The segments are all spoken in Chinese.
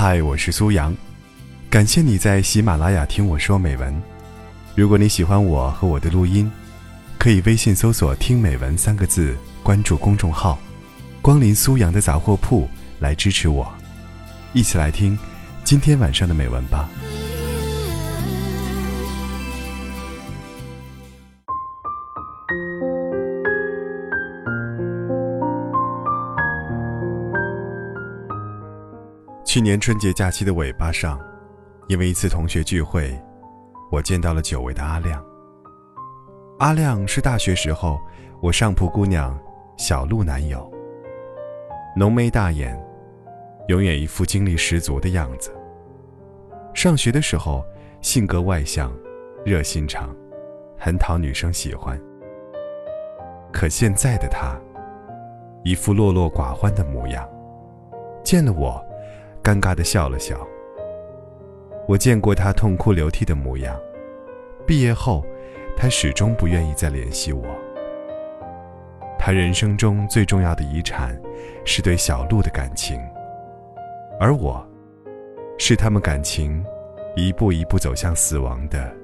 嗨，我是苏阳，感谢你在喜马拉雅听我说美文。如果你喜欢我和我的录音，可以微信搜索“听美文”三个字，关注公众号“光临苏阳的杂货铺”来支持我。一起来听今天晚上的美文吧。去年春节假期的尾巴上，因为一次同学聚会，我见到了久违的阿亮。阿亮是大学时候我上铺姑娘小鹿男友。浓眉大眼，永远一副精力十足的样子。上学的时候性格外向，热心肠，很讨女生喜欢。可现在的他，一副落落寡欢的模样，见了我。尴尬的笑了笑。我见过他痛哭流涕的模样。毕业后，他始终不愿意再联系我。他人生中最重要的遗产，是对小鹿的感情，而我，是他们感情一步一步走向死亡的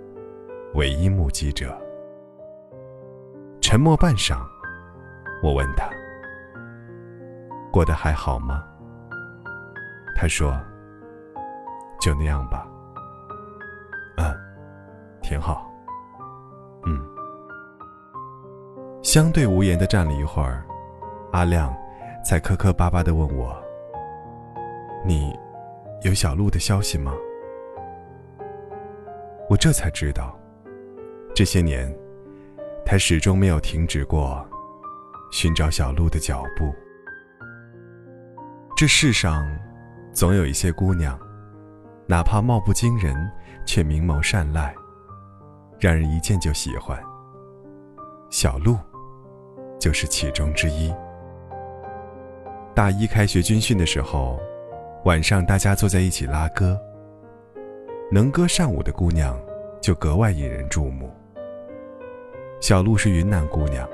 唯一目击者。沉默半晌，我问他：“过得还好吗？”他说：“就那样吧。”嗯，挺好。嗯。相对无言的站了一会儿，阿亮才磕磕巴巴的问我：“你有小鹿的消息吗？”我这才知道，这些年他始终没有停止过寻找小鹿的脚步。这世上……总有一些姑娘，哪怕貌不惊人，却明眸善睐，让人一见就喜欢。小鹿，就是其中之一。大一开学军训的时候，晚上大家坐在一起拉歌，能歌善舞的姑娘就格外引人注目。小鹿是云南姑娘，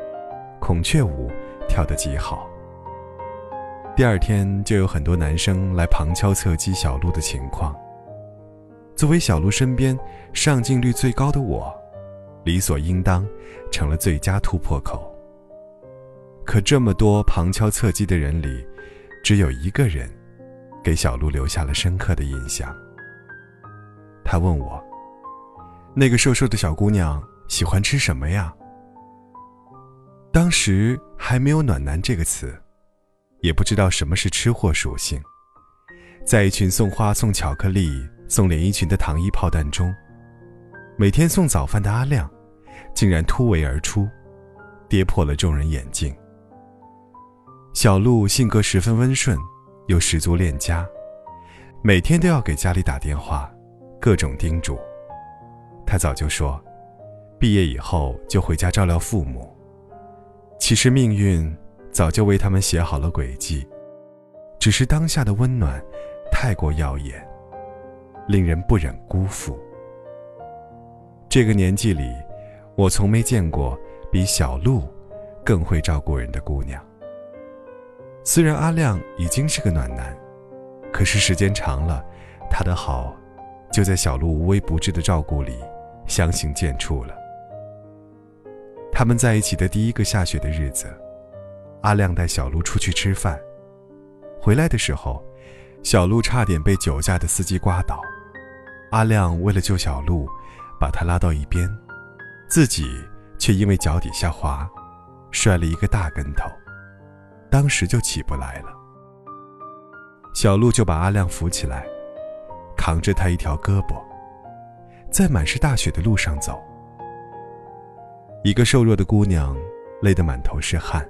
孔雀舞跳得极好。第二天就有很多男生来旁敲侧击小鹿的情况。作为小鹿身边上镜率最高的我，理所应当成了最佳突破口。可这么多旁敲侧击的人里，只有一个人给小鹿留下了深刻的印象。他问我：“那个瘦瘦的小姑娘喜欢吃什么呀？”当时还没有“暖男”这个词。也不知道什么是吃货属性，在一群送花、送巧克力、送连衣裙的糖衣炮弹中，每天送早饭的阿亮，竟然突围而出，跌破了众人眼镜。小鹿性格十分温顺，又十足恋家，每天都要给家里打电话，各种叮嘱。他早就说，毕业以后就回家照料父母。其实命运。早就为他们写好了轨迹，只是当下的温暖太过耀眼，令人不忍辜负。这个年纪里，我从没见过比小鹿更会照顾人的姑娘。虽然阿亮已经是个暖男，可是时间长了，他的好就在小鹿无微不至的照顾里相形见绌了。他们在一起的第一个下雪的日子。阿亮带小鹿出去吃饭，回来的时候，小鹿差点被酒驾的司机刮倒。阿亮为了救小鹿，把他拉到一边，自己却因为脚底下滑，摔了一个大跟头，当时就起不来了。小鹿就把阿亮扶起来，扛着他一条胳膊，在满是大雪的路上走。一个瘦弱的姑娘累得满头是汗。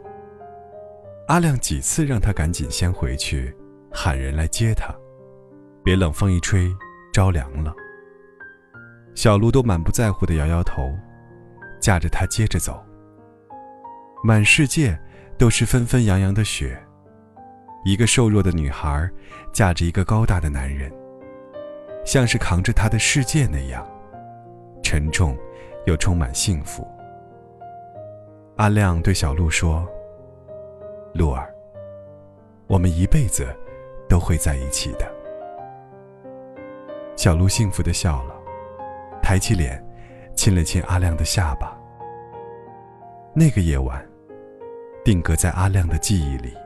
阿亮几次让他赶紧先回去，喊人来接他，别冷风一吹着凉了。小鹿都满不在乎的摇摇头，架着他接着走。满世界都是纷纷扬扬的雪，一个瘦弱的女孩架着一个高大的男人，像是扛着她的世界那样沉重，又充满幸福。阿亮对小鹿说。鹿儿，我们一辈子都会在一起的。小鹿幸福的笑了，抬起脸，亲了亲阿亮的下巴。那个夜晚，定格在阿亮的记忆里，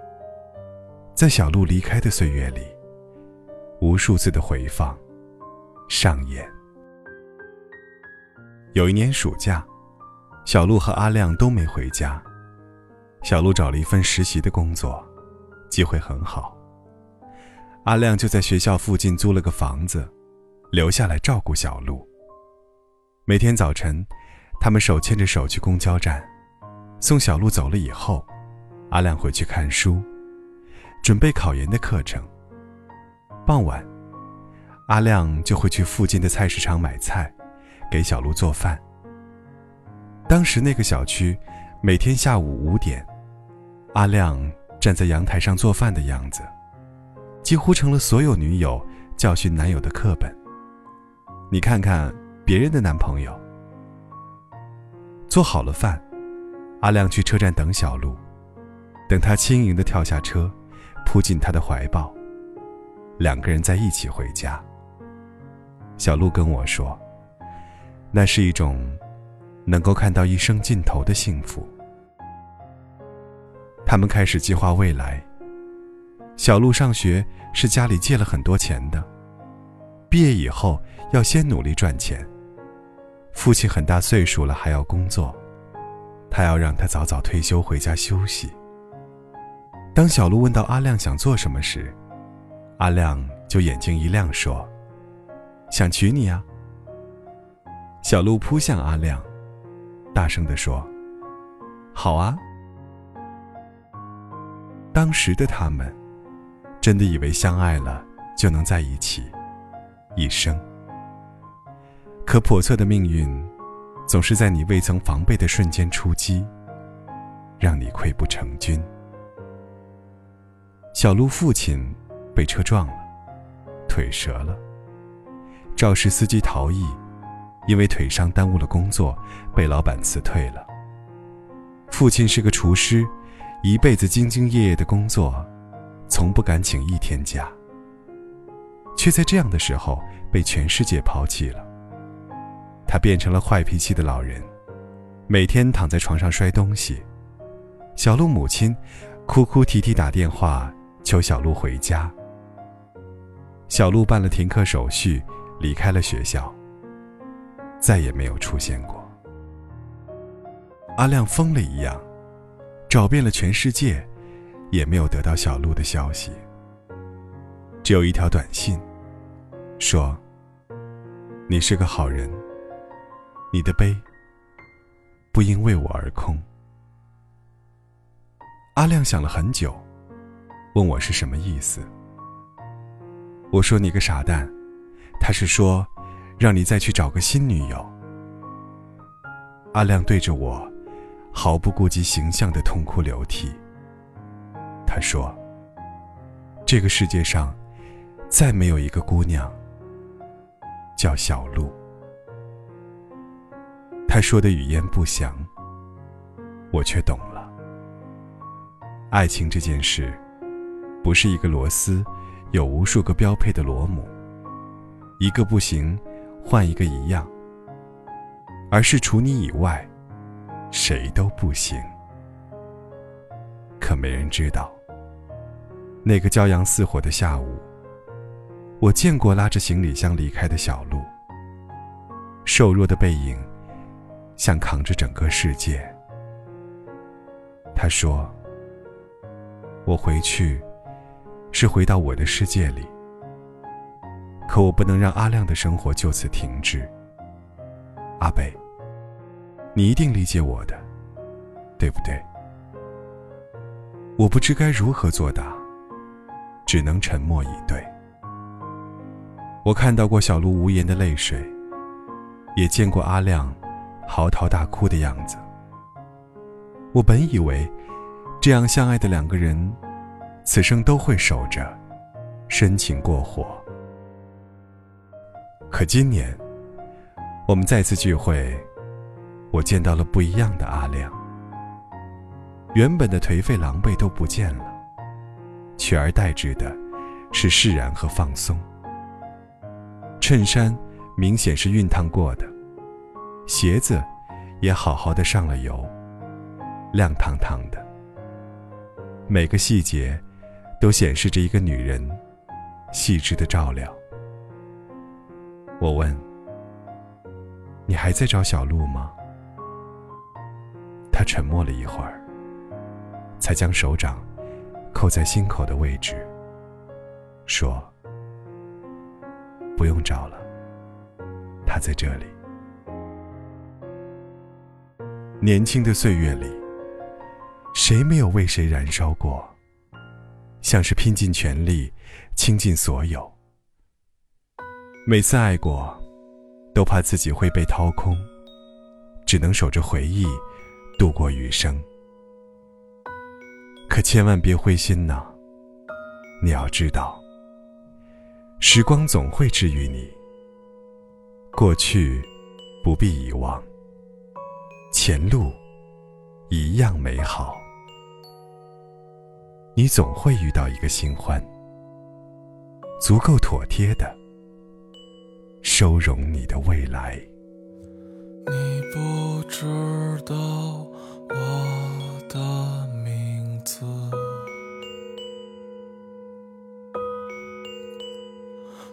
在小鹿离开的岁月里，无数次的回放，上演。有一年暑假，小鹿和阿亮都没回家。小鹿找了一份实习的工作，机会很好。阿亮就在学校附近租了个房子。留下来照顾小鹿。每天早晨，他们手牵着手去公交站，送小鹿走了以后，阿亮回去看书，准备考研的课程。傍晚，阿亮就会去附近的菜市场买菜，给小鹿做饭。当时那个小区，每天下午五点，阿亮站在阳台上做饭的样子，几乎成了所有女友教训男友的课本。你看看别人的男朋友，做好了饭，阿亮去车站等小鹿，等他轻盈的跳下车，扑进他的怀抱，两个人在一起回家。小鹿跟我说，那是一种能够看到一生尽头的幸福。他们开始计划未来。小鹿上学是家里借了很多钱的。毕业以后要先努力赚钱。父亲很大岁数了还要工作，他要让他早早退休回家休息。当小鹿问到阿亮想做什么时，阿亮就眼睛一亮说：“想娶你啊！”小鹿扑向阿亮，大声地说：“好啊！”当时的他们，真的以为相爱了就能在一起。一生，可叵测的命运，总是在你未曾防备的瞬间出击，让你溃不成军。小鹿父亲被车撞了，腿折了。肇事司机逃逸，因为腿伤耽误了工作，被老板辞退了。父亲是个厨师，一辈子兢兢业业的工作，从不敢请一天假。却在这样的时候被全世界抛弃了。他变成了坏脾气的老人，每天躺在床上摔东西。小鹿母亲哭哭啼啼打电话求小鹿回家。小鹿办了停课手续，离开了学校，再也没有出现过。阿亮疯了一样，找遍了全世界，也没有得到小鹿的消息。只有一条短信，说：“你是个好人，你的悲不应为我而空。”阿亮想了很久，问我是什么意思。我说：“你个傻蛋。”他是说，让你再去找个新女友。阿亮对着我，毫不顾及形象的痛哭流涕。他说：“这个世界上。”再没有一个姑娘叫小鹿。他说的语言不详，我却懂了。爱情这件事，不是一个螺丝有无数个标配的螺母，一个不行，换一个一样，而是除你以外，谁都不行。可没人知道，那个骄阳似火的下午。我见过拉着行李箱离开的小鹿，瘦弱的背影，像扛着整个世界。他说：“我回去，是回到我的世界里。可我不能让阿亮的生活就此停滞。阿北，你一定理解我的，对不对？”我不知该如何作答，只能沉默以对。我看到过小鹿无言的泪水，也见过阿亮嚎啕大哭的样子。我本以为，这样相爱的两个人，此生都会守着，深情过活。可今年，我们再次聚会，我见到了不一样的阿亮。原本的颓废狼狈都不见了，取而代之的，是释然和放松。衬衫明显是熨烫过的，鞋子也好好的上了油，亮堂堂的。每个细节都显示着一个女人细致的照料。我问：“你还在找小鹿吗？”沉默了一会儿，才将手掌扣在心口的位置，说：“不用找了，他在这里。”年轻的岁月里，谁没有为谁燃烧过？像是拼尽全力，倾尽所有。每次爱过，都怕自己会被掏空，只能守着回忆。度过余生，可千万别灰心呐！你要知道，时光总会治愈你。过去不必遗忘，前路一样美好。你总会遇到一个新欢，足够妥帖的收容你的未来。你不知道我的名字，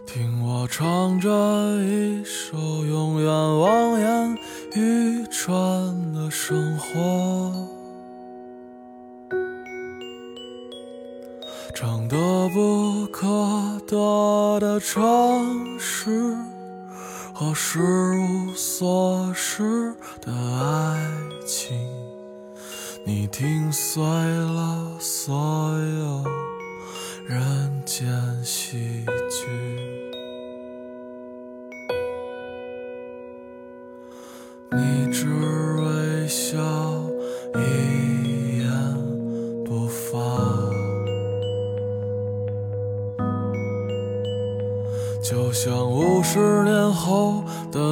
听我唱着一首永远望眼欲穿的生活，唱得不可得的城市。和失无所失的爱情，你听碎了所有人间喜剧。你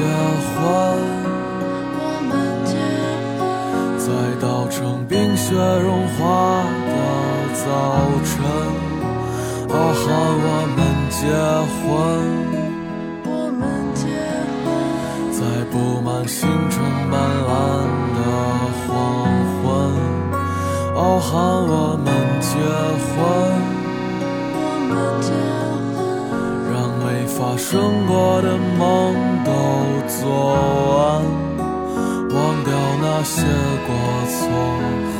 结婚，我们结婚，在稻城冰雪融化的早晨。啊，喊我们结婚，我们结婚，在布满星辰斑斓的黄昏。哦，喊我们结婚。我们结婚，让没发生过的梦昨晚，忘掉那些过错。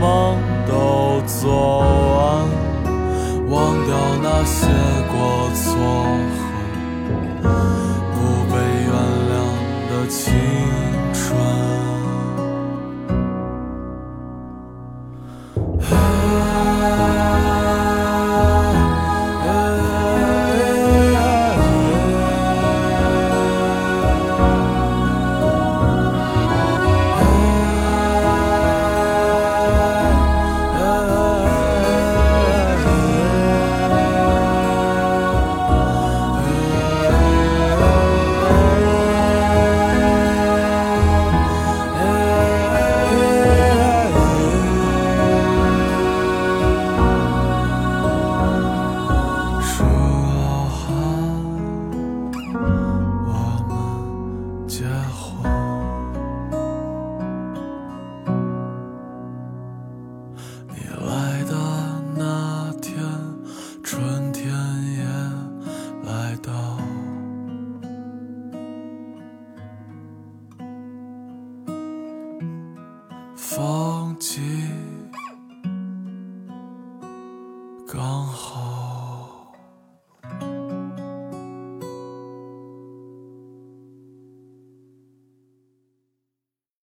梦都做完忘掉那些过错。